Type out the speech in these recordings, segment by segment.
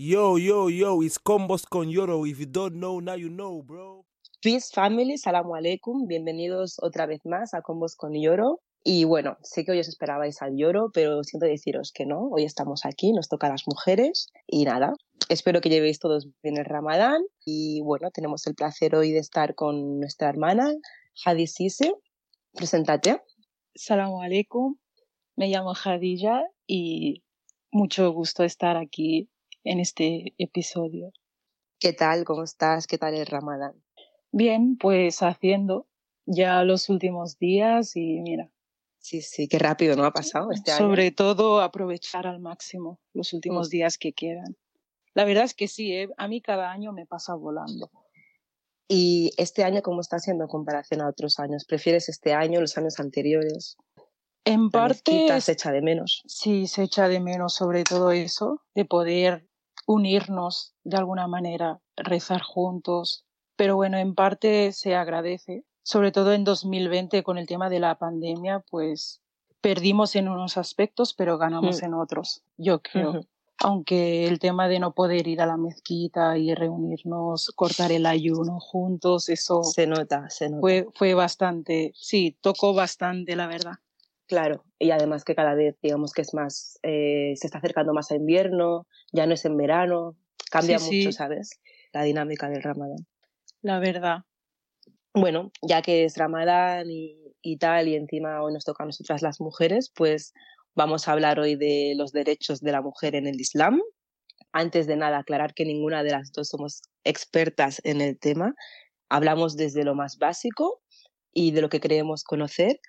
Yo, yo, yo, it's Combos con Yoro. If you don't know, now you know, bro. Peace family, salamu alaikum, bienvenidos otra vez más a Combos con Yoro. Y bueno, sé que hoy os esperabais al lloro, pero siento deciros que no, hoy estamos aquí, nos toca a las mujeres y nada, espero que llevéis todos bien el ramadán y bueno, tenemos el placer hoy de estar con nuestra hermana Hadi Sise. Preséntate. Salamu alaikum, me llamo Hadija y mucho gusto estar aquí en este episodio. ¿Qué tal? ¿Cómo estás? ¿Qué tal el ramadán? Bien, pues haciendo ya los últimos días y mira. Sí, sí, qué rápido no ha pasado este año. Sobre todo aprovechar al máximo los últimos días que quedan. La verdad es que sí, ¿eh? a mí cada año me pasa volando. ¿Y este año cómo está siendo en comparación a otros años? ¿Prefieres este año, los años anteriores? En parte. se echa de menos. Sí, se echa de menos sobre todo eso, de poder unirnos de alguna manera, rezar juntos, pero bueno, en parte se agradece, sobre todo en 2020 con el tema de la pandemia, pues perdimos en unos aspectos, pero ganamos mm. en otros, yo creo. Aunque el tema de no poder ir a la mezquita y reunirnos, cortar el ayuno juntos, eso se nota, se nota. Fue, fue bastante, sí, tocó bastante, la verdad. Claro, y además que cada vez, digamos que es más, eh, se está acercando más a invierno, ya no es en verano, cambia mucho, ¿sabes? La dinámica del ramadán la verdad. Bueno, ya que es Ramadán y, tal, y encima hoy nos toca a nosotras las mujeres, pues vamos a hablar hoy de los derechos de la mujer en el Islam. Antes de nada, aclarar que ninguna de las dos somos expertas en el tema. Hablamos desde lo más básico y de lo que creemos conocer.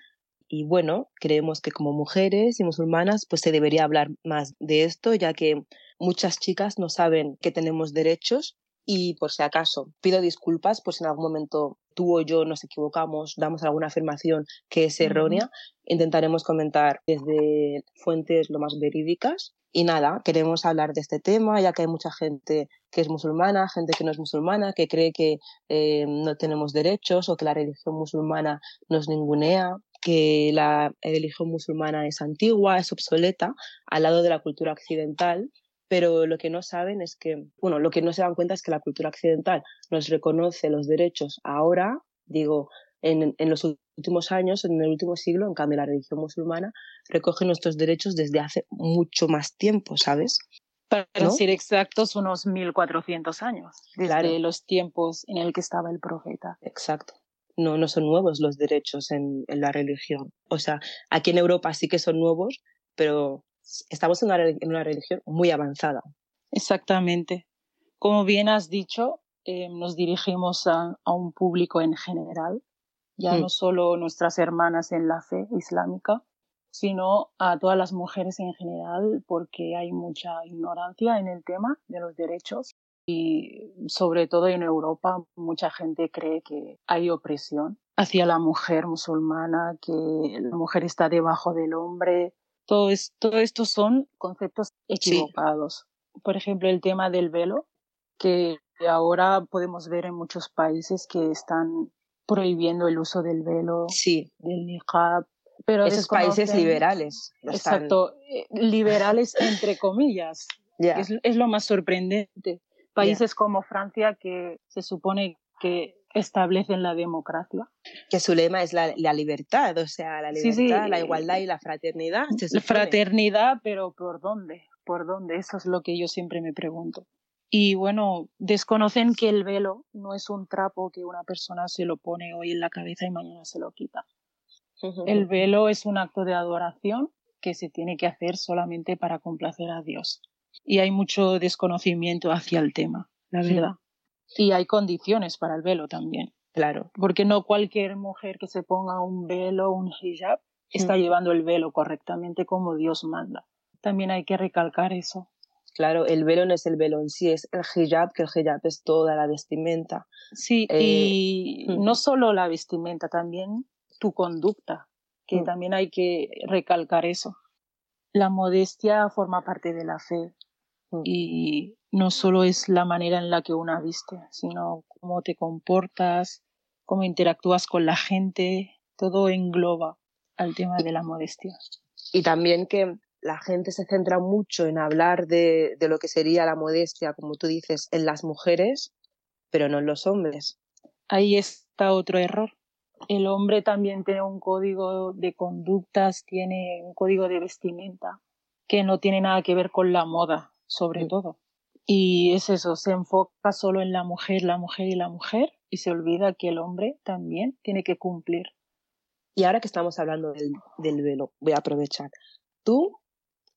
Y bueno, creemos que como mujeres y musulmanas, pues se debería hablar más de esto, ya que muchas chicas no saben que tenemos derechos y por si acaso, pido disculpas por si en algún momento tú o yo nos equivocamos, damos alguna afirmación que es errónea. Intentaremos comentar desde fuentes lo más verídicas. Y nada, queremos hablar de este tema, ya que hay mucha gente que es musulmana, gente que no es musulmana, que cree que eh, no tenemos derechos o que la religión musulmana nos ningunea, que la religión musulmana es antigua, es obsoleta, al lado de la cultura occidental pero lo que no saben es que, bueno, lo que no se dan cuenta es que la cultura occidental nos reconoce los derechos ahora, digo, en, en los últimos años, en el último siglo, en cambio la religión musulmana recoge nuestros derechos desde hace mucho más tiempo, ¿sabes? Para decir exactos, unos 1400 años, desde los tiempos en el que estaba el profeta. Exacto. No, no son nuevos los derechos en, en la religión. O sea, aquí en Europa sí que son nuevos, pero estamos en una, religión muy avanzada. Exactamente. Como bien has dicho, eh, nos dirigimos a, un público en general, ya no solo nuestras hermanas en la fe islámica, sino a todas las mujeres en general, porque hay mucha ignorancia en el tema de los derechos y sobre todo en Europa mucha gente cree que hay opresión hacia la mujer musulmana, que la mujer está debajo del hombre, todo, esto son conceptos equivocados. Por ejemplo, el tema del velo, que ahora podemos ver en muchos países que están prohibiendo el uso del velo, del niqab. Pero Esos países liberales. Exacto, eh, liberales entre comillas. Es, es, lo más sorprendente. Países como Francia que se supone que establecen la democracia. Que su lema es la, la libertad, o sea, la libertad, la igualdad y la fraternidad. La fraternidad, pero ¿por dónde? ¿Por dónde? Eso es lo que yo siempre me pregunto. Y bueno, desconocen que el velo no es un trapo que una persona se lo pone hoy en la cabeza y mañana se lo quita. El velo es un acto de adoración que se tiene que hacer solamente para complacer a Dios. Y hay mucho desconocimiento hacia el tema, la verdad. Y hay condiciones para el velo también. Claro. Porque no cualquier mujer que se ponga un velo, un hijab, está llevando el velo correctamente como Dios manda. También hay que recalcar eso. Claro, el velo no es el velo en sí, es el hijab, que el hijab es toda la vestimenta. Sí, y eh, mm. no solo la vestimenta, también tu conducta, que mm. también hay que recalcar eso. La modestia forma parte de la fe y no solo es la manera en la que una viste, sino cómo te comportas, cómo interactúas con la gente, todo engloba al tema de la modestia. Y también que la gente se centra mucho en hablar de, de lo que sería la modestia, como tú dices, en las mujeres, pero no en los hombres. Ahí está otro error. El hombre también tiene un código de conductas, tiene un código de vestimenta que no tiene nada que ver con la moda, sobre todo. Y es eso, se enfoca solo en la mujer, la mujer y la mujer, y se olvida que el hombre también tiene que cumplir. Y ahora que estamos hablando del, del velo, voy a aprovechar. ¿Tú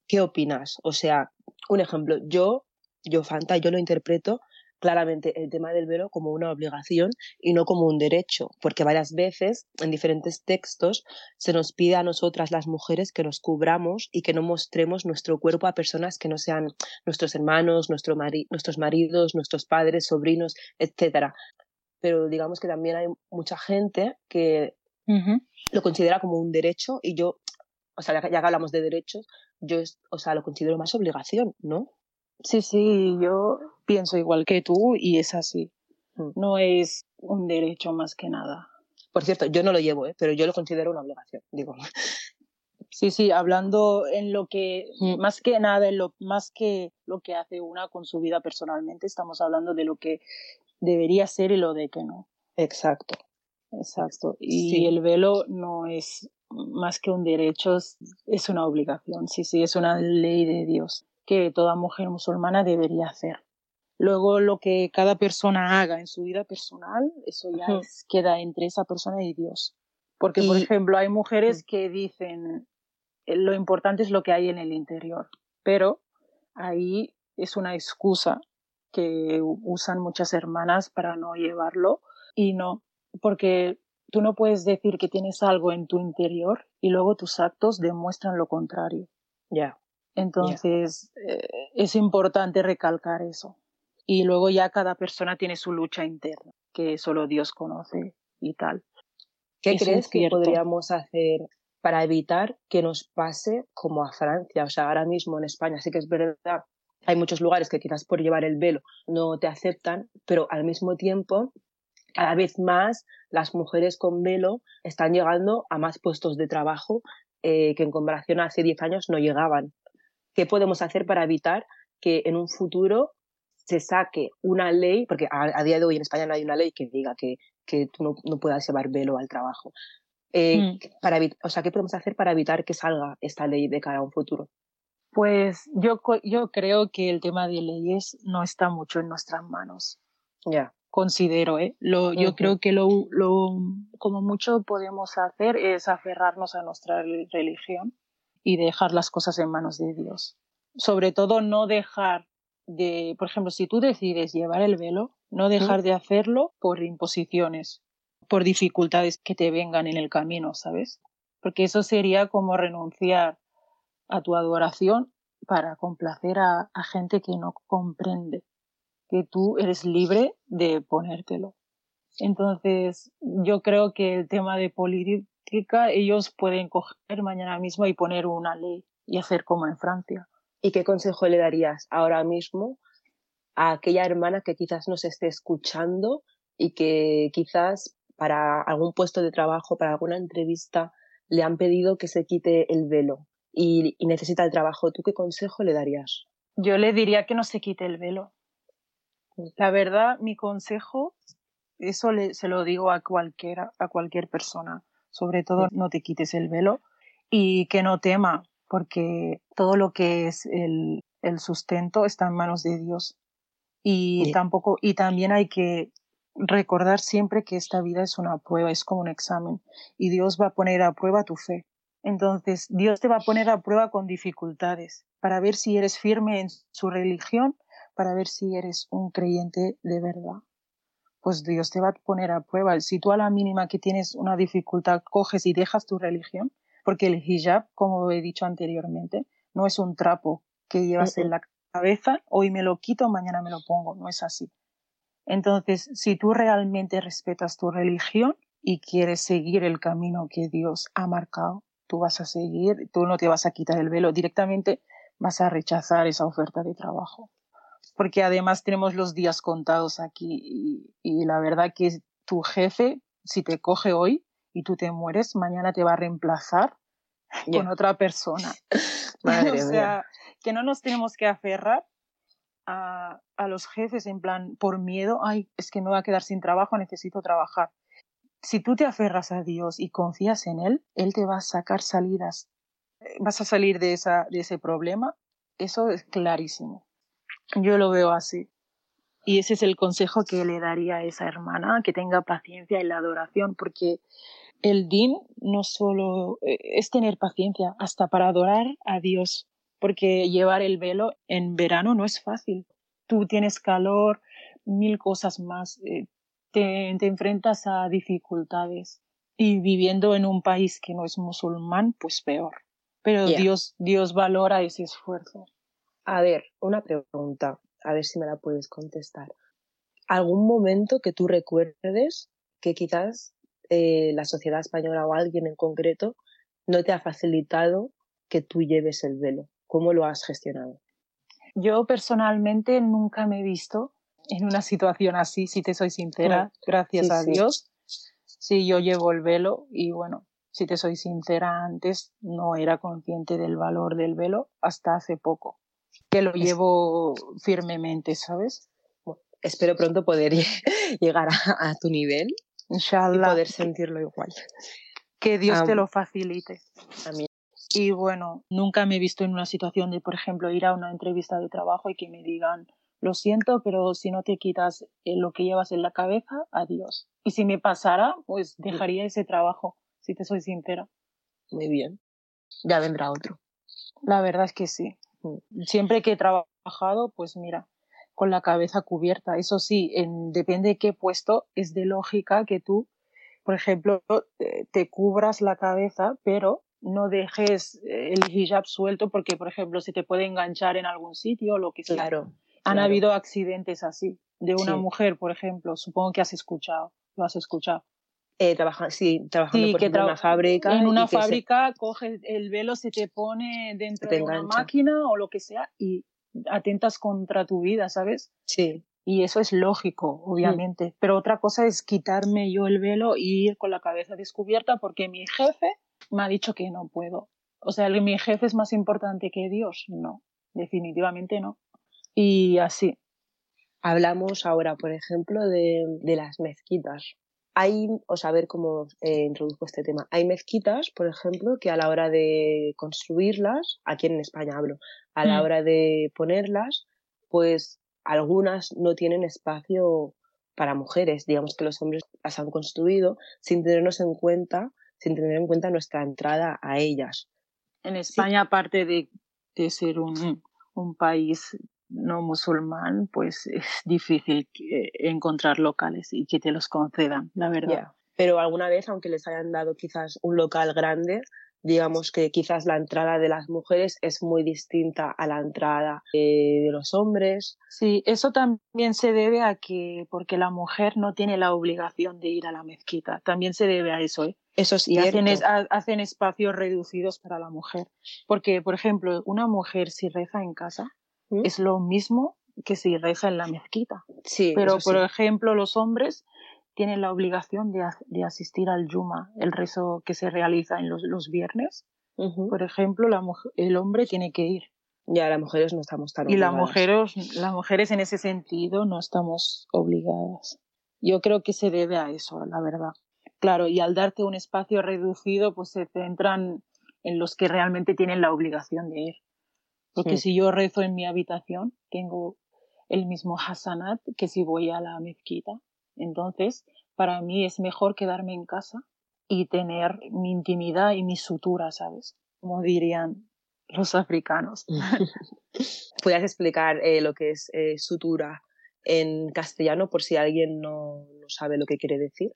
qué opinas? O sea, un ejemplo, yo, yo Fanta, yo lo interpreto claramente el tema del velo como una obligación y no como un derecho, porque varias veces en diferentes textos se nos pide a nosotras las mujeres que nos cubramos y que no mostremos nuestro cuerpo a personas que no sean nuestros hermanos, nuestro mari nuestros maridos, nuestros padres, sobrinos, etcétera. Pero digamos que también hay mucha gente que lo considera como un derecho y yo, o sea, ya que hablamos de derechos, yo, o sea, lo considero más obligación, ¿no? Sí, sí, yo pienso igual que tú y es así. Mm. No es un derecho más que nada. Por cierto, yo no lo llevo, ¿eh? pero yo lo considero una obligación, digo. Sí, sí, hablando en lo que, Mm. más que nada, en lo, más que lo que hace una con su vida personalmente, estamos hablando de lo que debería ser y lo de que no. Exacto. Exacto. Y Sí. el velo no es más que un derecho, es una obligación. Sí, sí, es una ley de Dios que toda mujer musulmana debería hacer. Luego, lo que cada persona haga en su vida personal, eso ya es- queda entre esa persona y Dios. Porque, por ejemplo, hay mujeres que dicen eh, lo importante es lo que hay en el interior, pero ahí es una excusa que usan muchas hermanas para no llevarlo y no, porque tú no puedes decir que tienes algo en tu interior y luego tus actos demuestran lo contrario. Ya. Entonces, eh, es importante recalcar eso. Y luego ya cada persona tiene su lucha interna, que solo Dios conoce y tal. ¿Qué crees es que podríamos hacer para evitar que nos pase como a Francia? O sea, ahora mismo en España sí que es verdad, hay muchos lugares que quizás por llevar el velo no te aceptan, pero al mismo tiempo, cada vez más las mujeres con velo están llegando a más puestos de trabajo eh, que en comparación a hace 10 años no llegaban. ¿Qué podemos hacer para evitar que en un futuro se saque una ley, porque a, a día de hoy en España no hay una ley que diga que, que tú no, no puedas llevar velo al trabajo? Eh, Mm. para o sea, ¿qué podemos hacer para evitar que salga esta ley de cara a un futuro? Pues yo, yo creo que el tema de leyes no está mucho en nuestras manos. Ya. considero, ¿eh? Lo, yo Ujú. creo que lo, lo, como mucho podemos hacer es aferrarnos a nuestra re- religión y dejar las cosas en manos de Dios. Sobre todo no dejar de, por ejemplo, si tú decides llevar el velo, no dejar de hacerlo por imposiciones, por dificultades que te vengan en el camino, ¿sabes? Porque eso sería como renunciar a tu adoración para complacer a, a gente que no comprende que tú eres libre de ponértelo. Entonces, yo creo que el tema de política, ellos pueden coger mañana mismo y poner una ley y hacer como en Francia. ¿Y qué consejo le darías ahora mismo a aquella hermana que quizás nos esté escuchando y que quizás para algún puesto de trabajo, para alguna entrevista, le han pedido que se quite el velo y, y necesita el trabajo? ¿Tú qué consejo le darías? Yo le diría que no se quite el velo. La verdad, mi consejo, eso le- se lo digo a cualquiera, a cualquier persona. Sobre todo, no te quites el velo y que no tema, porque todo lo que es el, el sustento está en manos de Dios. Y tampoco, y también hay que recordar siempre que esta vida es una prueba, es como un examen, y Dios va a poner a prueba tu fe. Entonces, Dios te va a poner a prueba con dificultades para ver si eres firme en su religión, para ver si eres un creyente de verdad. Pues Dios te va a poner a prueba. Si tú a la mínima que tienes una dificultad coges y dejas tu religión, porque el hijab, como he dicho anteriormente, no es un trapo que llevas en la cabeza, hoy me lo quito, mañana me lo pongo, no es así. Entonces, si tú realmente respetas tu religión y quieres seguir el camino que Dios ha marcado, tú vas a seguir, tú no te vas a quitar el velo, directamente vas a rechazar esa oferta de trabajo. Porque además tenemos los días contados aquí y, y la verdad que tu jefe, si te coge hoy y tú te mueres, mañana te va a reemplazar con otra persona. o sea, que no nos tenemos que aferrar a, a, los jefes en plan por miedo, ay, es que me voy a quedar sin trabajo, necesito trabajar. Si tú te aferras a Dios y confías en Él, Él te va a sacar salidas. Vas a salir de, esa, de ese problema. Eso es clarísimo. Yo lo veo así. Y ese es el consejo que le daría a esa hermana, que tenga paciencia en la adoración, porque el din no solo eh, es tener paciencia, hasta para adorar a Dios, porque llevar el velo en verano no es fácil. Tú tienes calor, mil cosas más, eh, te, te enfrentas a dificultades y viviendo en un país que no es musulmán, pues peor. Pero Dios, Dios valora ese esfuerzo. A ver, una pregunta a ver si me la puedes contestar. ¿Algún momento que tú recuerdes que quizás eh, la sociedad española o alguien en concreto no te ha facilitado que tú lleves el velo? ¿Cómo lo has gestionado? Yo personalmente nunca me he visto en una situación así, si te soy sincera, gracias a Dios. Sí, yo llevo el velo y bueno, si te soy sincera, antes no era consciente del valor del velo hasta hace poco que lo llevo firmemente, ¿sabes? espero pronto poder llegar a, tu nivel Inshallah. y poder sentirlo igual. Que Dios te lo facilite. Y bueno, nunca me he visto en una situación de, por ejemplo, ir a una entrevista de trabajo y que me digan, lo siento, pero si no te quitas eh, lo que llevas en la cabeza, adiós. Y si me pasara, pues mm. dejaría ese trabajo, si te soy sincera. Muy bien. Ya vendrá otro. La verdad es que sí. Siempre que he trabajado, pues mira, con la cabeza cubierta. Eso sí, en, depende de qué puesto, es de lógica que tú, por ejemplo, te cubras la cabeza, pero no dejes el hijab suelto porque, por ejemplo, se te puede enganchar en algún sitio o lo que sea. Claro. Han habido accidentes así, de una mujer, por ejemplo, supongo que has escuchado, lo has escuchado, eh, trabaja, sí, trabajando en una fábrica. En una fábrica coge el velo, se te pone dentro de una máquina o lo que sea y atentas contra tu vida, ¿sabes? Sí. Y eso es lógico, obviamente. Pero otra cosa es quitarme yo el velo y ir con la cabeza descubierta porque mi jefe me ha dicho que no puedo. O sea, mi jefe es más importante que Dios. No, definitivamente no. Y así. Hablamos ahora, por ejemplo, de, de las mezquitas hay, o sea, a ver cómo eh, introduzco este tema. Hay mezquitas, por ejemplo, que a la hora de construirlas, aquí en España hablo, a la mm. hora de ponerlas, pues algunas no tienen espacio para mujeres. Digamos que los hombres las han construido sin tenernos en cuenta, sin tener en cuenta nuestra entrada a ellas. En España, aparte de, de ser un, un país no musulmán, pues es difícil encontrar locales y que te los concedan, la verdad. Pero alguna vez, aunque les hayan dado quizás un local grande, digamos que quizás la entrada de las mujeres es muy distinta a la entrada de los hombres. Sí, eso también se debe a que, porque la mujer no tiene la obligación de ir a la mezquita, también se debe a eso, ¿eh? Eso sí. Y hacen, hacen espacios reducidos para la mujer. Porque, por ejemplo, una mujer si reza en casa, es lo mismo que si reza en la mezquita. Sí, Pero, por ejemplo, los hombres tienen la obligación de, de, asistir al Yuma, el rezo que se realiza en los, los viernes. Por ejemplo, la el hombre tiene que ir. Ya, las mujeres no estamos tan Y las mujeres, las mujeres en ese sentido no estamos obligadas. Yo creo que se debe a eso, la verdad. Claro, y al darte un espacio reducido, pues se centran en los que realmente tienen la obligación de ir. Porque si yo rezo en mi habitación, tengo el mismo hasanat que si voy a la mezquita. Entonces, para mí es mejor quedarme en casa y tener mi intimidad y mi sutura, ¿sabes? Como dirían los africanos. ¿Puedes explicar eh, lo que es eh, sutura en castellano por si alguien no, sabe lo que quiere decir?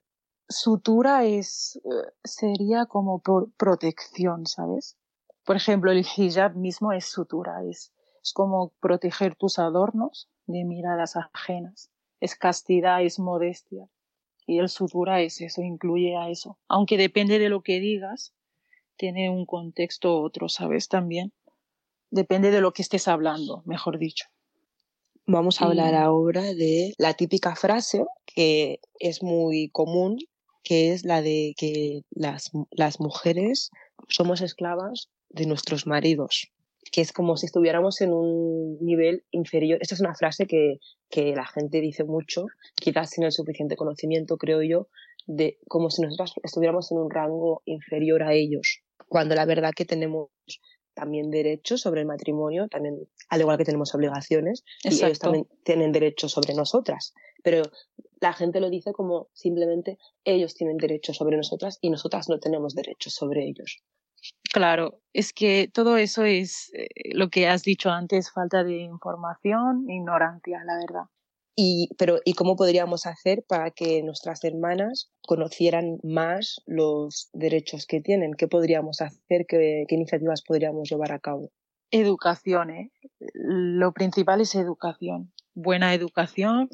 Sutura es, eh, sería como protección, ¿sabes? Por ejemplo, el hijab mismo es sutura, es, es como proteger tus adornos de miradas ajenas. Es castidad, es modestia. Y el sutura es eso, incluye a eso. Aunque depende de lo que digas, tiene un contexto otro, ¿sabes? También. Depende de lo que estés hablando, mejor dicho. Vamos a hablar ahora de la típica frase que es muy común, que es la de que las, las mujeres somos esclavas de nuestros maridos, que es como si estuviéramos en un nivel inferior. Esta es una frase que, que la gente dice mucho, quizás sin el suficiente conocimiento, creo yo, de como si nosotros estuviéramos en un rango inferior a ellos, cuando la verdad que tenemos también derechos sobre el matrimonio, también al igual que tenemos obligaciones, y ellos también tienen derechos sobre nosotras. Pero la gente lo dice como simplemente ellos tienen derechos sobre nosotras y nosotras no tenemos derechos sobre ellos. Claro, es que todo eso es eh, lo que has dicho antes, falta de información, ignorancia, la verdad. Y, pero, ¿y cómo podríamos hacer para que nuestras hermanas conocieran más los derechos que tienen? ¿Qué podríamos hacer? ¿Qué, qué iniciativas podríamos llevar a cabo? Educación, ¿eh? Lo principal es educación. Buena educación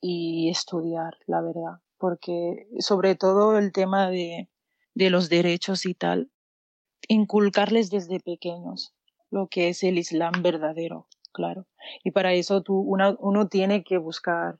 y estudiar, la verdad. Porque sobre todo el tema de, de los derechos y tal, inculcarles desde pequeños lo que es el Islam verdadero claro. Y para eso tú, uno tiene que buscar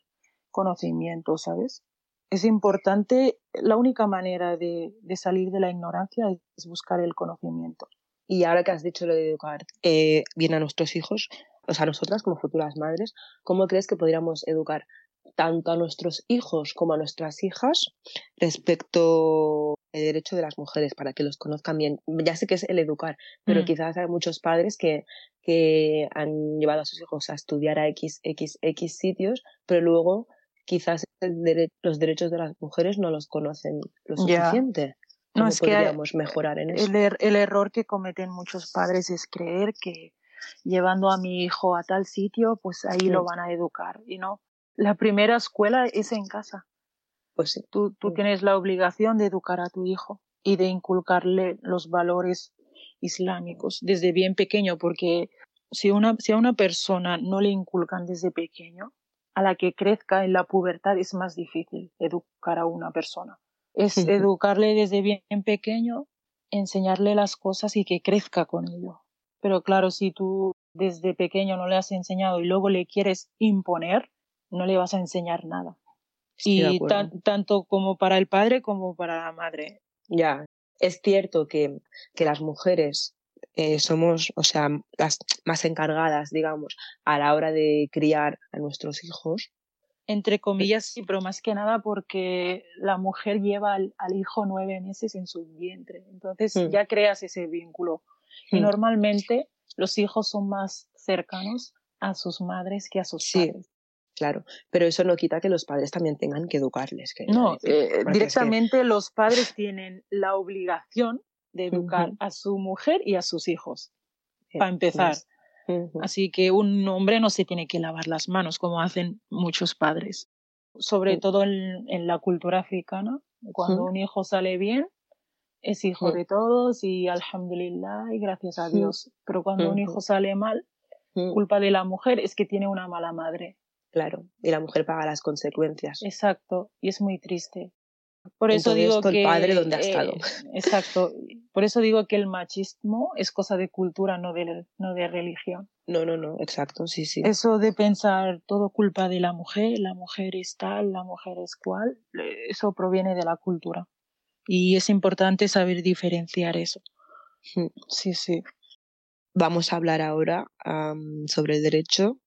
conocimiento, ¿sabes? Es importante, la única manera de, salir de la ignorancia es buscar el conocimiento. Y ahora que has dicho lo de educar eh, bien a nuestros hijos, o sea, a nosotras como futuras madres, ¿cómo crees que podríamos educar tanto a nuestros hijos como a nuestras hijas respecto al derecho de las mujeres para que los conozcan bien. Ya sé que es el educar, pero mm. quizás hay muchos padres que, que han llevado a sus hijos a estudiar a X, X, X sitios, pero luego quizás los derechos de las mujeres no los conocen lo suficiente. No, es podríamos mejorar en eso? El, er, el error que cometen muchos padres es creer que llevando a mi hijo a tal sitio, pues ahí lo van a educar. Y no, la primera escuela es en casa. Pues sí. Tú, tú tienes la obligación de educar a tu hijo y de inculcarle los valores islámicos desde bien pequeño, porque si, una, si a una persona no le inculcan desde pequeño, a la que crezca en la pubertad es más difícil educar a una persona. Es educarle desde bien pequeño, enseñarle las cosas y que crezca con ello. Pero claro, si tú desde pequeño no le has enseñado y luego le quieres imponer, no le vas a enseñar nada. Y tanto como para el padre como para la madre. Ya, es cierto que, que las mujeres eh, somos, o sea, las más encargadas, digamos, a la hora de criar a nuestros hijos. Entre comillas, sí, pero más que nada porque la mujer lleva al, hijo nueve meses en su vientre. Entonces mm. ya creas ese vínculo. Y mm. normalmente los hijos son más cercanos a sus madres que a sus padres claro, pero eso no quita que los padres también tengan que educarles. No, eh, directamente los padres tienen la obligación de educar a su mujer y a sus hijos, para empezar. Así que un hombre no se tiene que lavar las manos como hacen muchos padres. Sobre todo en, la cultura africana, cuando un hijo sale bien, es hijo de todos y alhamdulillah y gracias a Dios. Pero cuando un hijo sale mal, culpa de la mujer es que tiene una mala madre. Claro, y la mujer paga las consecuencias. Exacto, y es muy triste. Por eso digo que el padre dónde ha estado. Eh, exacto. Por eso digo que el machismo es cosa de cultura, no de, no de religión. No, no, no, exacto, sí, sí. Eso de pensar todo culpa de la mujer, la mujer es tal, la mujer es cual, eso proviene de la cultura. Y es importante saber diferenciar eso. Hmm. Sí, sí. Vamos a hablar ahora sobre el derecho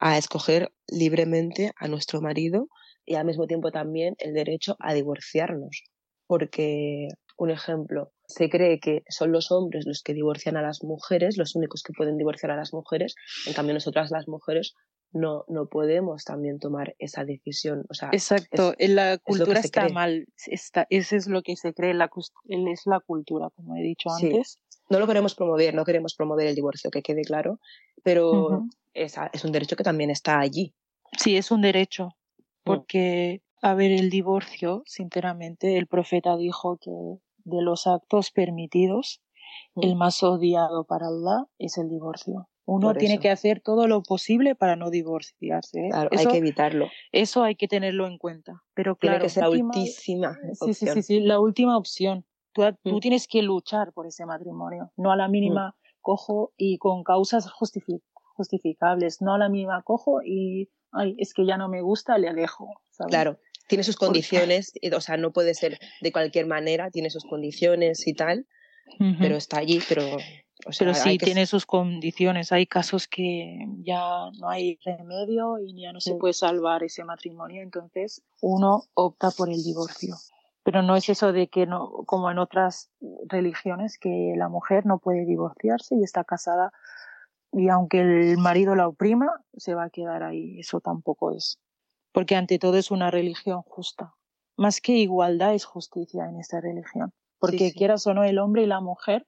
a escoger libremente a nuestro marido y al mismo tiempo también el derecho a divorciarnos. Porque, un ejemplo, se cree que son los hombres los que divorcian a las mujeres, los únicos que pueden divorciar a las mujeres, en cambio nosotras las mujeres no, no podemos también tomar esa decisión. O sea, Exacto, en la cultura está mal, está, eso es lo que se cree, la, es la cultura, como he dicho antes. No lo queremos promover, no queremos promover el divorcio, que quede claro, pero es, es un derecho que también está allí. Sí, es un derecho, mm. porque, a ver, el divorcio, sinceramente, el profeta dijo que de los actos permitidos, el mm. más odiado para Allah es el divorcio. Uno tiene que hacer todo lo posible para no divorciarse. ¿eh? Claro, hay que evitarlo. Eso hay que tenerlo en cuenta. Pero claro, tiene que ser la última sí, Sí, sí, sí, la última opción. Tú, tú, mm. tienes que luchar por ese matrimonio, no a la mínima cojo y con causas justificadas justificables, no a la misma cojo y, ay, es que ya no me gusta, le alejo. Claro, tiene sus condiciones, o sea, no puede ser de cualquier manera, tiene sus condiciones y tal. pero está allí, pero... O sea, pero sí, que- tiene sus condiciones. Hay casos que ya no hay remedio y ya no se Sí. puede salvar ese matrimonio, entonces uno opta por el divorcio. Pero no es eso de que no, como en otras religiones, que la mujer no puede divorciarse y está casada y aunque el marido la oprima, se va a quedar ahí. Eso tampoco es. Porque ante todo es una religión justa. Más que igualdad es justicia en esta religión. Porque sí. quieras o no, el hombre y la mujer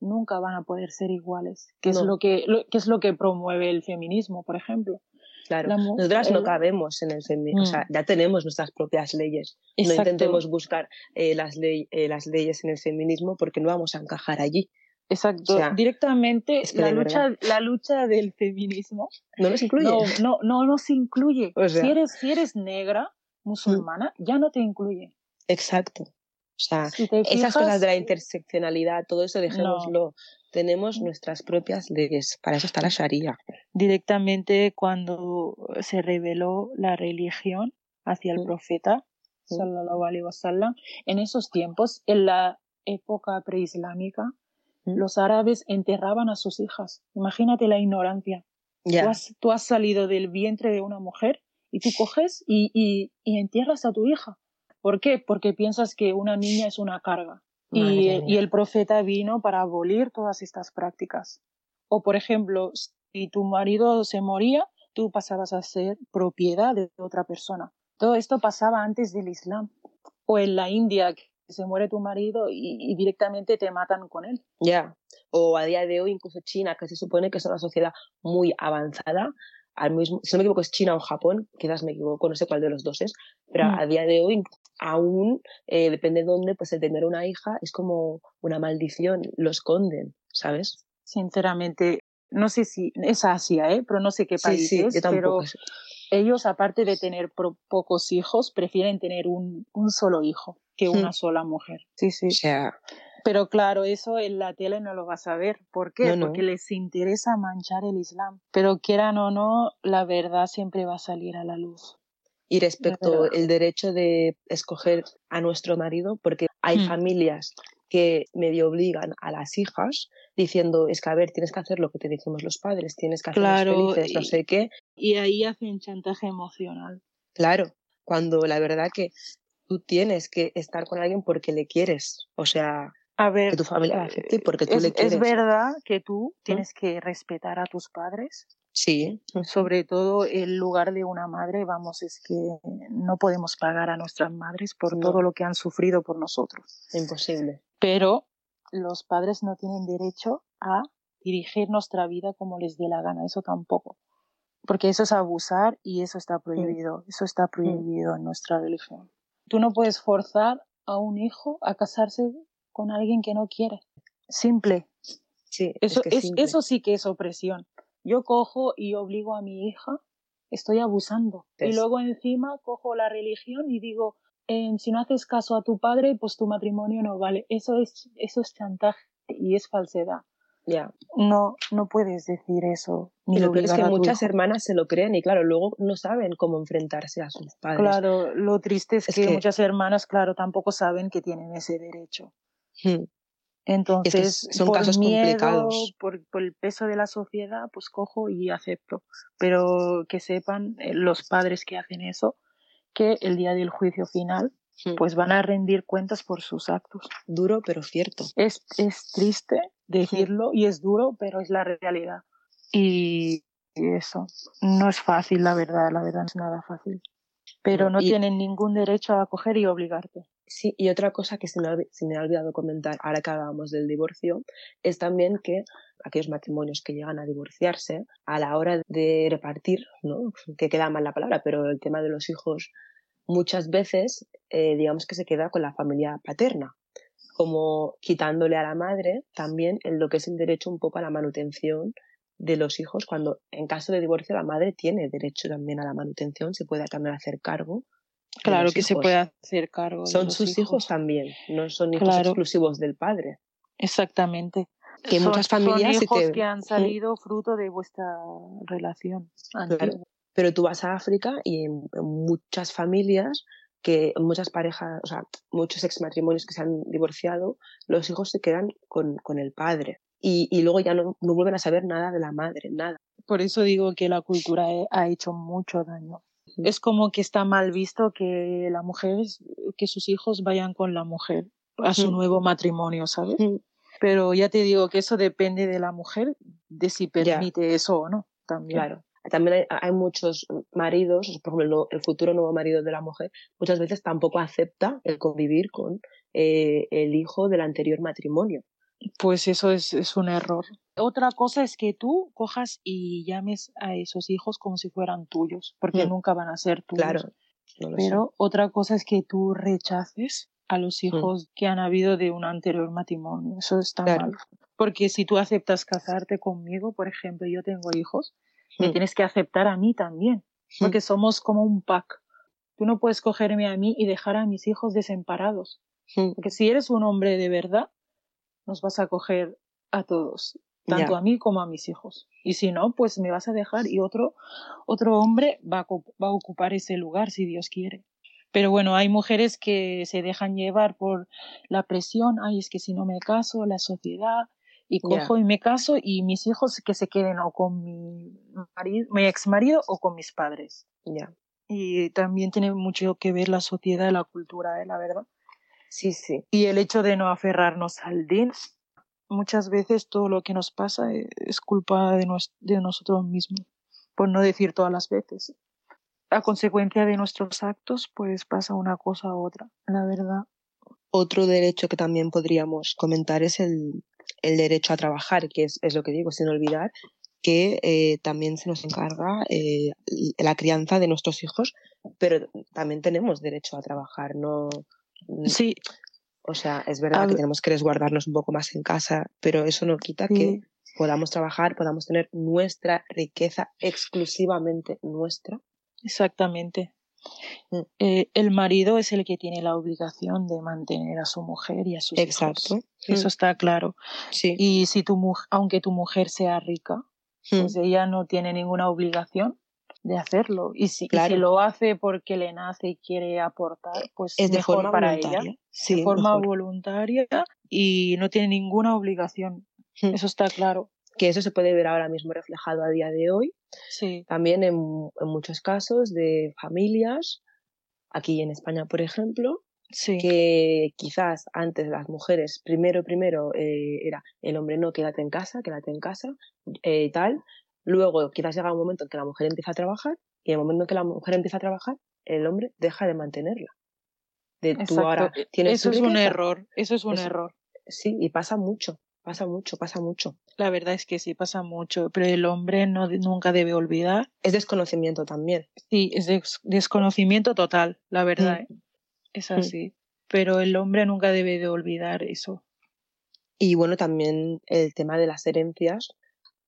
nunca van a poder ser iguales, que es lo que, lo, que es lo que promueve el feminismo, por ejemplo. Claro, la nosotras no cabemos en el feminismo, o sea, Mm. ya tenemos nuestras propias leyes. Exacto. No intentemos buscar eh, las, ley- eh, las leyes en el feminismo porque no vamos a encajar allí. Exacto. o sea, Directamente es que la lucha, la lucha del feminismo No nos incluye. no, no, no nos incluye. O sea- si, eres, si eres negra, musulmana, ya no te incluye. Exacto. O sea, Si esas cosas de la interseccionalidad, todo eso dejémoslo. Tenemos nuestras propias leyes. Para eso está la Sharia. directamente cuando se reveló la religión hacia el Mm. profeta, Mm. sallallahu alaihi wasallam, en esos tiempos, en la época preislámica, Mm. los árabes enterraban a sus hijas. Imagínate la ignorancia. Tú, has, tú has salido del vientre de una mujer y tú coges y, y, y entierras a tu hija. ¿Por qué? Porque piensas que una niña es una carga. Y, el profeta vino para abolir todas estas prácticas. O, por ejemplo, si tu marido se moría, tú pasabas a ser propiedad de otra persona. Todo esto pasaba antes del Islam. O en la India, que se muere tu marido y, y directamente te matan con él. Ya. O a día de hoy, incluso China, que se supone que es una sociedad muy avanzada, al mismo, si no me equivoco es China o Japón, quizás me equivoco, no sé cuál de los dos es, pero Mm. a día de hoy aún, eh, depende de dónde, pues el tener una hija es como una maldición, lo esconden, ¿sabes? Sinceramente, no sé si es Asia, ¿eh? pero no sé qué país es, yo tampoco pero sé. ellos, aparte de tener pocos hijos, prefieren tener un, un solo hijo que una sola mujer. Sí, sí. O sea, Pero claro, eso en la tele no lo vas a ver. ¿Por qué? No, no. Porque les interesa manchar el Islam. Pero quieran o no, la verdad siempre va a salir a la luz. Y respecto el derecho de escoger a nuestro marido, porque hay Hmm. familias que medio obligan a las hijas diciendo, es que a ver, tienes que hacer lo que te decimos los padres, tienes que Claro, felices, no sé qué. Y ahí hacen chantaje emocional. Claro, cuando la verdad que tú tienes que estar con alguien porque le quieres, o sea, A ver, que tu familia la acepte porque tú es, le quieres. es verdad que tú tienes que respetar a tus padres. Sí, Sobre todo el lugar de una madre, vamos, es que no podemos pagar a nuestras madres por No. todo lo que han sufrido por nosotros. imposible. Pero los padres no tienen derecho a dirigir nuestra vida como les dé la gana, eso tampoco. Porque eso es abusar y eso está prohibido, eso está prohibido en nuestra religión. Tú no puedes forzar a un hijo a casarse con alguien que no quiere. Simple. Sí, Eso, es que es, simple. eso sí que es opresión. Yo cojo y obligo a mi hija, estoy abusando. Y luego encima cojo la religión y digo, eh, si no haces caso a tu padre, pues tu matrimonio no vale. Eso es, eso es chantaje y es falsedad. Ya. No, no puedes decir eso. Ni Y lo peor es que muchas hijo. hermanas se lo creen y claro, luego no saben cómo enfrentarse a sus padres. Claro, lo triste es, Es que, que- muchas hermanas, claro, tampoco saben que tienen ese derecho. Hmm. Entonces, son por casos miedo, complicados. Por, por el peso de la sociedad, pues cojo y acepto. Pero que sepan eh, los padres que hacen eso, que el día del juicio final, Hmm. pues van a rendir cuentas por sus actos. Duro pero cierto. Es, es triste decirlo y es duro, pero es la realidad. Y, y eso, no es fácil, la verdad, la verdad no es nada fácil. Pero No, no y- tienen ningún derecho a coger y obligarte. Sí, y otra cosa que se me, ha, se me ha olvidado comentar ahora que hablábamos del divorcio es también que aquellos matrimonios que llegan a divorciarse, a la hora de repartir, ¿no? que queda mal la palabra, pero el tema de los hijos muchas veces, eh, digamos que se queda con la familia paterna, como quitándole a la madre también en lo que es el derecho un poco a la manutención de los hijos, cuando en caso de divorcio la madre tiene derecho también a la manutención, se puede también hacer cargo. Claro que se puede hacer cargo. de Son los sus hijos también, no son hijos Claro. exclusivos del padre. Exactamente. Que son, muchas familias, son hijos te- que han salido fruto de vuestra relación. Claro. Pero tú vas a África y en, en muchas familias que muchas parejas, o sea, muchos exmatrimonios que se han divorciado, los hijos se quedan con, con el padre y, y luego ya no, no, vuelven a saber nada de la madre, nada. Por eso digo que la cultura ha hecho mucho daño. Es como que está mal visto que la mujer, que sus hijos vayan con la mujer a su nuevo matrimonio, ¿sabes? Pero ya te digo que eso depende de la mujer, de si permite eso o no, también. Claro. También hay, hay, muchos maridos, por ejemplo, el futuro nuevo marido de la mujer, muchas veces tampoco acepta el convivir con eh, el hijo del anterior matrimonio. Pues eso es, es, un error. Otra cosa es que tú cojas y llames a esos hijos como si fueran tuyos, porque mm. nunca van a ser tuyos. Claro. No Pero sé. otra cosa es que tú rechaces a los hijos mm. que han habido de un anterior matrimonio. Eso está claro. mal. Porque si tú aceptas casarte conmigo, por ejemplo, yo tengo hijos, mm. me tienes que aceptar a mí también, porque somos como un pack. Tú no puedes cogerme a mí y dejar a mis hijos desamparados. Porque si eres un hombre de verdad, nos vas a coger a todos, tanto Ya. a mí como a mis hijos. Y si no, pues me vas a dejar y otro, otro hombre va a, va a ocupar ese lugar si Dios quiere. Pero bueno, hay mujeres que se dejan llevar por la presión, ay, es que si no me caso, la sociedad, y cojo y me caso y mis hijos que se queden o con mi marido, mi ex marido o con mis padres. Ya. Y también tiene mucho que ver la sociedad y la cultura, ¿eh? la verdad. Sí, sí. Y el hecho de no aferrarnos al din, muchas veces todo lo que nos pasa e- es culpa de, nos- de nosotros mismos, por no decir todas las veces. A consecuencia de nuestros actos, pues pasa una cosa u otra, la verdad. Otro derecho que también podríamos comentar es el, el derecho a trabajar, que es, es lo que digo, sin olvidar que eh, también se nos encarga eh, la crianza de nuestros hijos, pero también tenemos derecho a trabajar, no, Sí, o sea, es verdad que tenemos que resguardarnos un poco más en casa, pero eso no quita que podamos trabajar, podamos tener nuestra riqueza exclusivamente nuestra. exactamente. Mm. Eh, el marido es el que tiene la obligación de mantener a su mujer y a sus Exacto. hijos. Eso Mm, está claro. Sí. Y si tu aunque tu mujer sea rica, Mm, pues ella no tiene ninguna obligación de hacerlo. Y si, y si lo hace porque le nace y quiere aportar, pues Es de mejor forma para voluntaria. ella. Sí, de forma mejor. voluntaria y no tiene ninguna obligación. Mm. Eso está claro. Que eso se puede ver ahora mismo reflejado a día de hoy, Sí, también en, en muchos casos de familias, aquí en España, por ejemplo, sí, que quizás antes las mujeres, primero, primero eh, era el hombre no, quédate en casa, quédate en casa, eh, tal. Luego quizás llega un momento en que la mujer empieza a trabajar y en el momento en que la mujer empieza a trabajar, el hombre deja de mantenerla. De tú exacto. ahora tienes Eso es un error. Eso es un Eso- error. Sí, y pasa mucho, pasa mucho, pasa mucho. La verdad es que sí pasa mucho, pero el hombre no, nunca debe olvidar. Es desconocimiento también. Sí, es des- desconocimiento total, la verdad. Mm. ¿eh? Es Mm. así. Pero el hombre nunca debe de olvidar eso. Y bueno, también el tema de las herencias,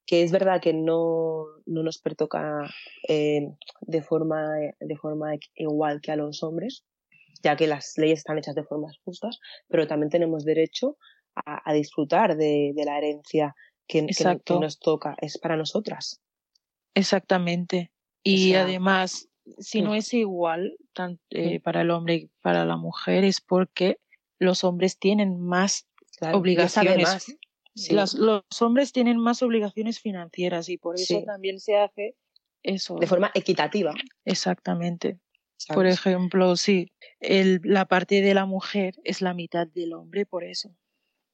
que es verdad que no, no nos pertoca eh, de, forma, de forma igual que a los hombres, ya que las leyes están hechas de formas justas, pero también tenemos derecho a, a disfrutar de, de la herencia que, que, que Exacto. nos toca, es para nosotras. Exactamente. Y sea, además, si mm. no es igual tan- eh, Mm. para el hombre y para la mujer, es porque los hombres tienen más Claro, obligaciones. Sí, Las- los hombres tienen más obligaciones financieras y por eso Sí. también se hace eso. de forma equitativa, Exactamente. Por ejemplo, sí, el, la parte de la mujer es la mitad del hombre por eso,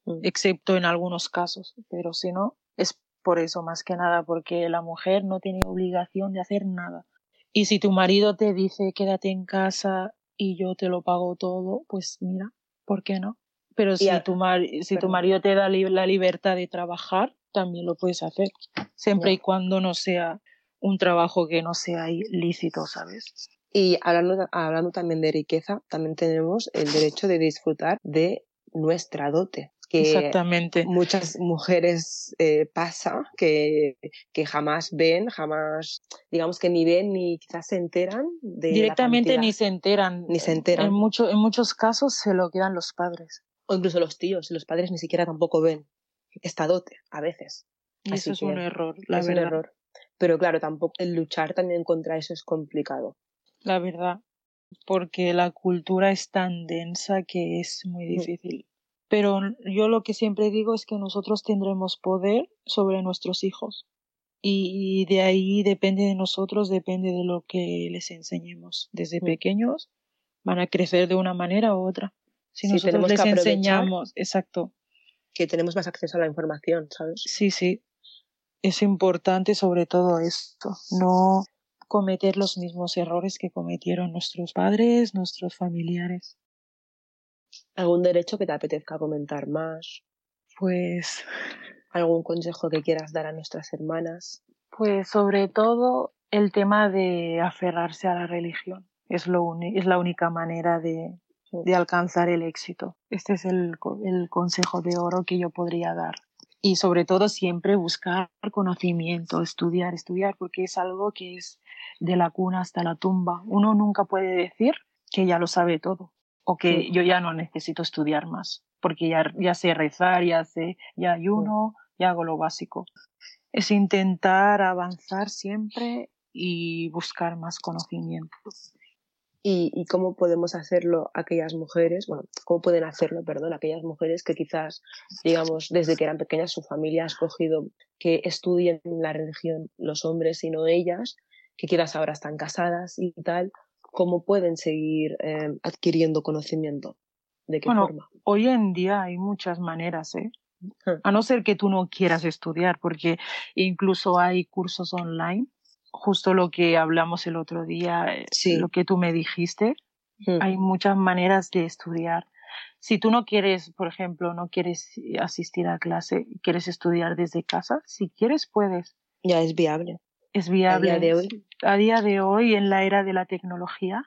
Mm. excepto en algunos casos, pero si no, es por eso más que nada, porque la mujer no tiene obligación de hacer nada. Y si tu marido te dice quédate en casa y yo te lo pago todo, pues mira, ¿por qué no? Pero si, a- tu, mari- si tu marido te da li- la libertad de trabajar, también lo puedes hacer, siempre y cuando no sea un trabajo que no sea ilícito, ¿sabes? Y hablando, hablando también de riqueza, también tenemos el derecho de disfrutar de nuestra dote, que Exactamente. muchas mujeres eh, pasa que, que jamás ven, jamás, digamos que ni ven ni quizás se enteran de Directamente ni se enteran. Ni se enteran. En, mucho, en muchos casos se lo quedan los padres. O incluso los tíos, los padres ni siquiera tampoco ven esta dote, a veces. Y Así eso es un error, la es verdad. un error. Pero claro, tampoco el luchar también contra eso es complicado. La verdad. porque la cultura es tan densa que es muy Mm. difícil. Pero yo lo que siempre digo es que nosotros tendremos poder sobre nuestros hijos y de ahí depende de nosotros, depende de lo que les enseñemos. Desde Mm. pequeños van a crecer de una manera u otra. Si Sí, nosotros tenemos les enseñamos, exacto, Que tenemos más acceso a la información, ¿sabes? sí, sí, es importante sobre todo esto, no cometer los mismos errores que cometieron nuestros padres, nuestros familiares. ¿Algún derecho que te apetezca comentar más? Pues, ¿Algún consejo que quieras dar a nuestras hermanas? pues sobre todo el tema de aferrarse a la religión es lo es la única manera de, de alcanzar el éxito. Este es el, el consejo de oro que yo podría dar. Y sobre todo siempre buscar conocimiento, estudiar, estudiar, porque es algo que es de la cuna hasta la tumba. Uno nunca puede decir que ya lo sabe todo o que Sí. yo ya no necesito estudiar más, porque ya, ya sé rezar, ya sé, ya ayuno, ya hago lo básico. Es intentar avanzar siempre y buscar más conocimiento. ¿Y, y cómo podemos hacerlo aquellas mujeres, bueno, cómo pueden hacerlo, perdón, aquellas mujeres que quizás, digamos, desde que eran pequeñas su familia ha escogido que estudien la religión los hombres y no ellas, que quizás ahora están casadas y tal, ¿cómo pueden seguir eh, adquiriendo conocimiento? ¿De qué Bueno, forma? Hoy en día hay muchas maneras, ¿eh? Ah. A no ser que tú no quieras estudiar, porque incluso hay cursos online, justo lo que hablamos el otro día, eh, Sí. lo que tú me dijiste, Mm, hay muchas maneras de estudiar. Si tú no quieres, por ejemplo, no quieres asistir a clase, quieres estudiar desde casa, si quieres puedes. Ya es viable. Es A viable. día de hoy, A día de hoy, en la era de la tecnología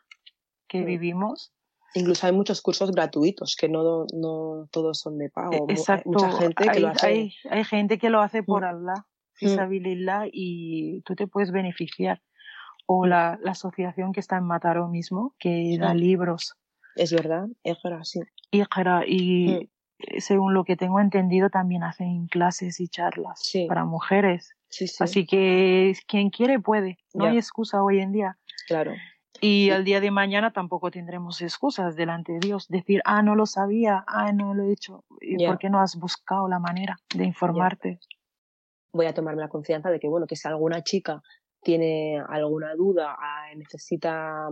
que Mm. vivimos, incluso hay muchos cursos gratuitos que no, no todos son de pago. E- Mu- hay Exacto. mucha gente que hay, lo hace. hay, hay gente que lo hace por Mm. Allah, Mm. y tú te puedes beneficiar. O la, la asociación que está en Mataró mismo, que da libros. Es verdad, verdad, sí. Y Mm. según lo que tengo entendido, también hacen clases y charlas Sí. para mujeres. Sí, sí, Así que quien quiere puede. No hay excusa hoy en día. claro. Y al día de mañana tampoco tendremos excusas delante de Dios. Decir, ah, no lo sabía, ah, no lo he hecho. ¿Y por qué no has buscado la manera de informarte? Voy a tomarme la confianza de que, bueno, que si alguna chica tiene alguna duda, ah, necesita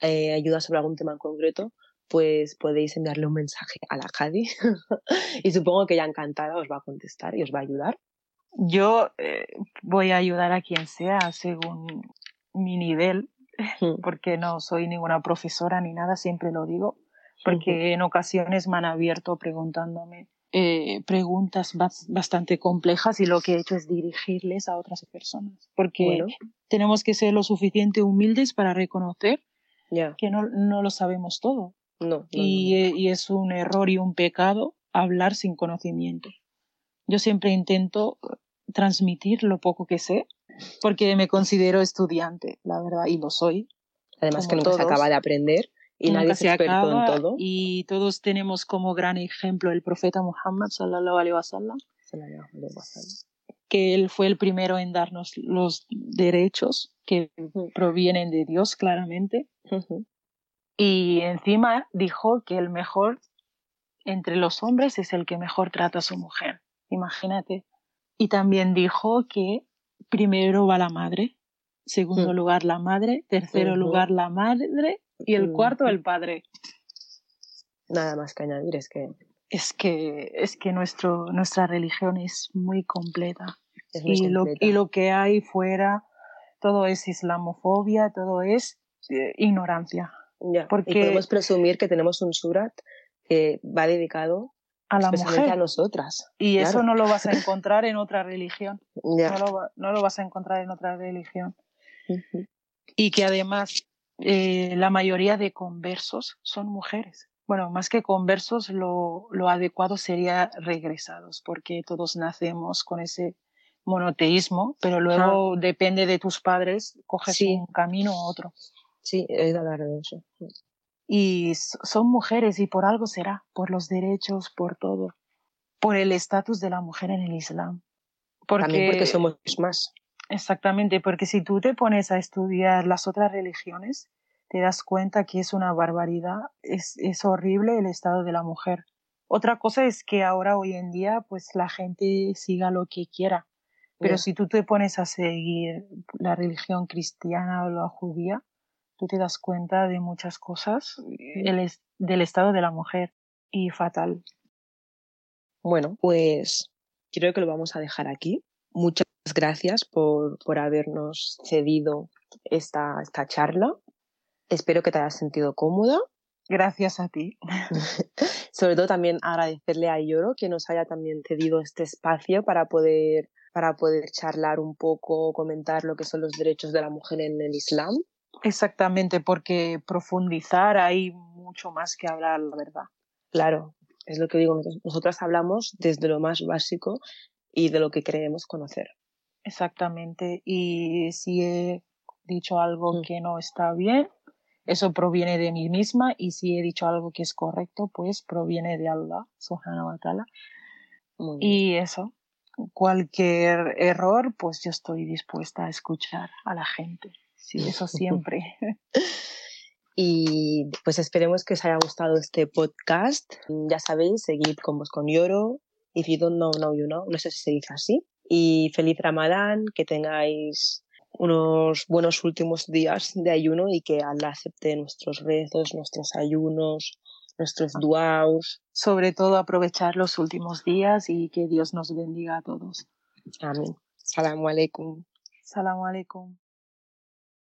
eh, ayuda sobre algún tema en concreto, pues podéis enviarle un mensaje a la Jadi. Y supongo que ella encantada os va a contestar y os va a ayudar. Yo eh, voy a ayudar a quien sea según mi nivel, Mm, porque no soy ninguna profesora ni nada, siempre lo digo, porque en ocasiones me han abierto preguntándome eh, preguntas bas- bastante complejas y lo que he hecho es dirigirles a otras personas, porque Bueno, tenemos que ser lo suficiente humildes para reconocer que no, no lo sabemos todo no, no, no, y, eh, y es un error y un pecado hablar sin conocimiento. Yo siempre intento transmitir lo poco que sé porque me considero estudiante, la verdad, y lo soy. Además que nunca se todos. acaba de aprender y Nunca nadie es se experto acaba en todo. y todos tenemos como gran ejemplo el profeta Muhammad sallallahu alaihi wasallam, que él fue el primero en darnos los derechos que provienen de Dios claramente y encima dijo que el mejor entre los hombres es el que mejor trata a su mujer. Imagínate. Y también dijo que primero va la madre, segundo Mm. lugar la madre, tercero lugar la madre y el Ujú. cuarto el padre. Nada más que añadir, es que Es que, es que nuestro, nuestra religión es muy completa. es muy Y lo, completa. y lo que hay fuera, todo es islamofobia, todo es eh, ignorancia. Ya, porque- Y podemos presumir que tenemos un surat que va dedicado A la mujer. a nosotras. Y eso claro. no lo vas a encontrar en otra religión. Ya. No lo, no lo vas a encontrar en otra religión. Ujú. Y que además eh, la mayoría de conversos son mujeres. Bueno, más que conversos, lo, lo adecuado sería regresados, porque todos nacemos con ese monoteísmo, pero luego depende de tus padres, coges Sí. un camino u otro. Sí, he oído hablar de eso. Y son mujeres y por algo será, por los derechos, por todo, por el estatus de la mujer en el Islam. Porque, También porque somos más. Exactamente, porque si tú te pones a estudiar las otras religiones, te das cuenta que es una barbaridad, es, es horrible el estado de la mujer. Otra cosa es que ahora, hoy en día, pues la gente siga lo que quiera. Pero si tú te pones a seguir la religión cristiana o la judía, tú te das cuenta de muchas cosas el del estado de la mujer y fatal. Bueno, pues creo que lo vamos a dejar aquí. Muchas gracias por, por habernos cedido esta, esta charla. Espero que te hayas sentido cómoda. Gracias a ti. Sobre todo también agradecerle a Yoro que nos haya también cedido este espacio para poder, para poder charlar un poco, comentar lo que son los derechos de la mujer en el Islam. Exactamente, porque profundizar hay mucho más que hablar, la verdad. Claro, es lo que digo, nosotras hablamos desde lo más básico y de lo que creemos conocer. Exactamente, y si he dicho algo mm. que no está bien, eso proviene de mí misma y si he dicho algo que es correcto, pues proviene de Allah, subhanahu wa ta'ala. Y eso, cualquier error, pues yo estoy dispuesta a escuchar a la gente. Sí, eso siempre. Y pues esperemos que os haya gustado este podcast. Ya sabéis, seguid con vos con Yoro. If you don't know, now you know. No sé si se dice así. Y feliz Ramadán, que tengáis unos buenos últimos días de ayuno y que Allah acepte nuestros rezos, nuestros ayunos, nuestros duaos. Sobre todo aprovechar los últimos días y que Dios nos bendiga a todos. Amén. Salamu alaikum. Salamu alaikum.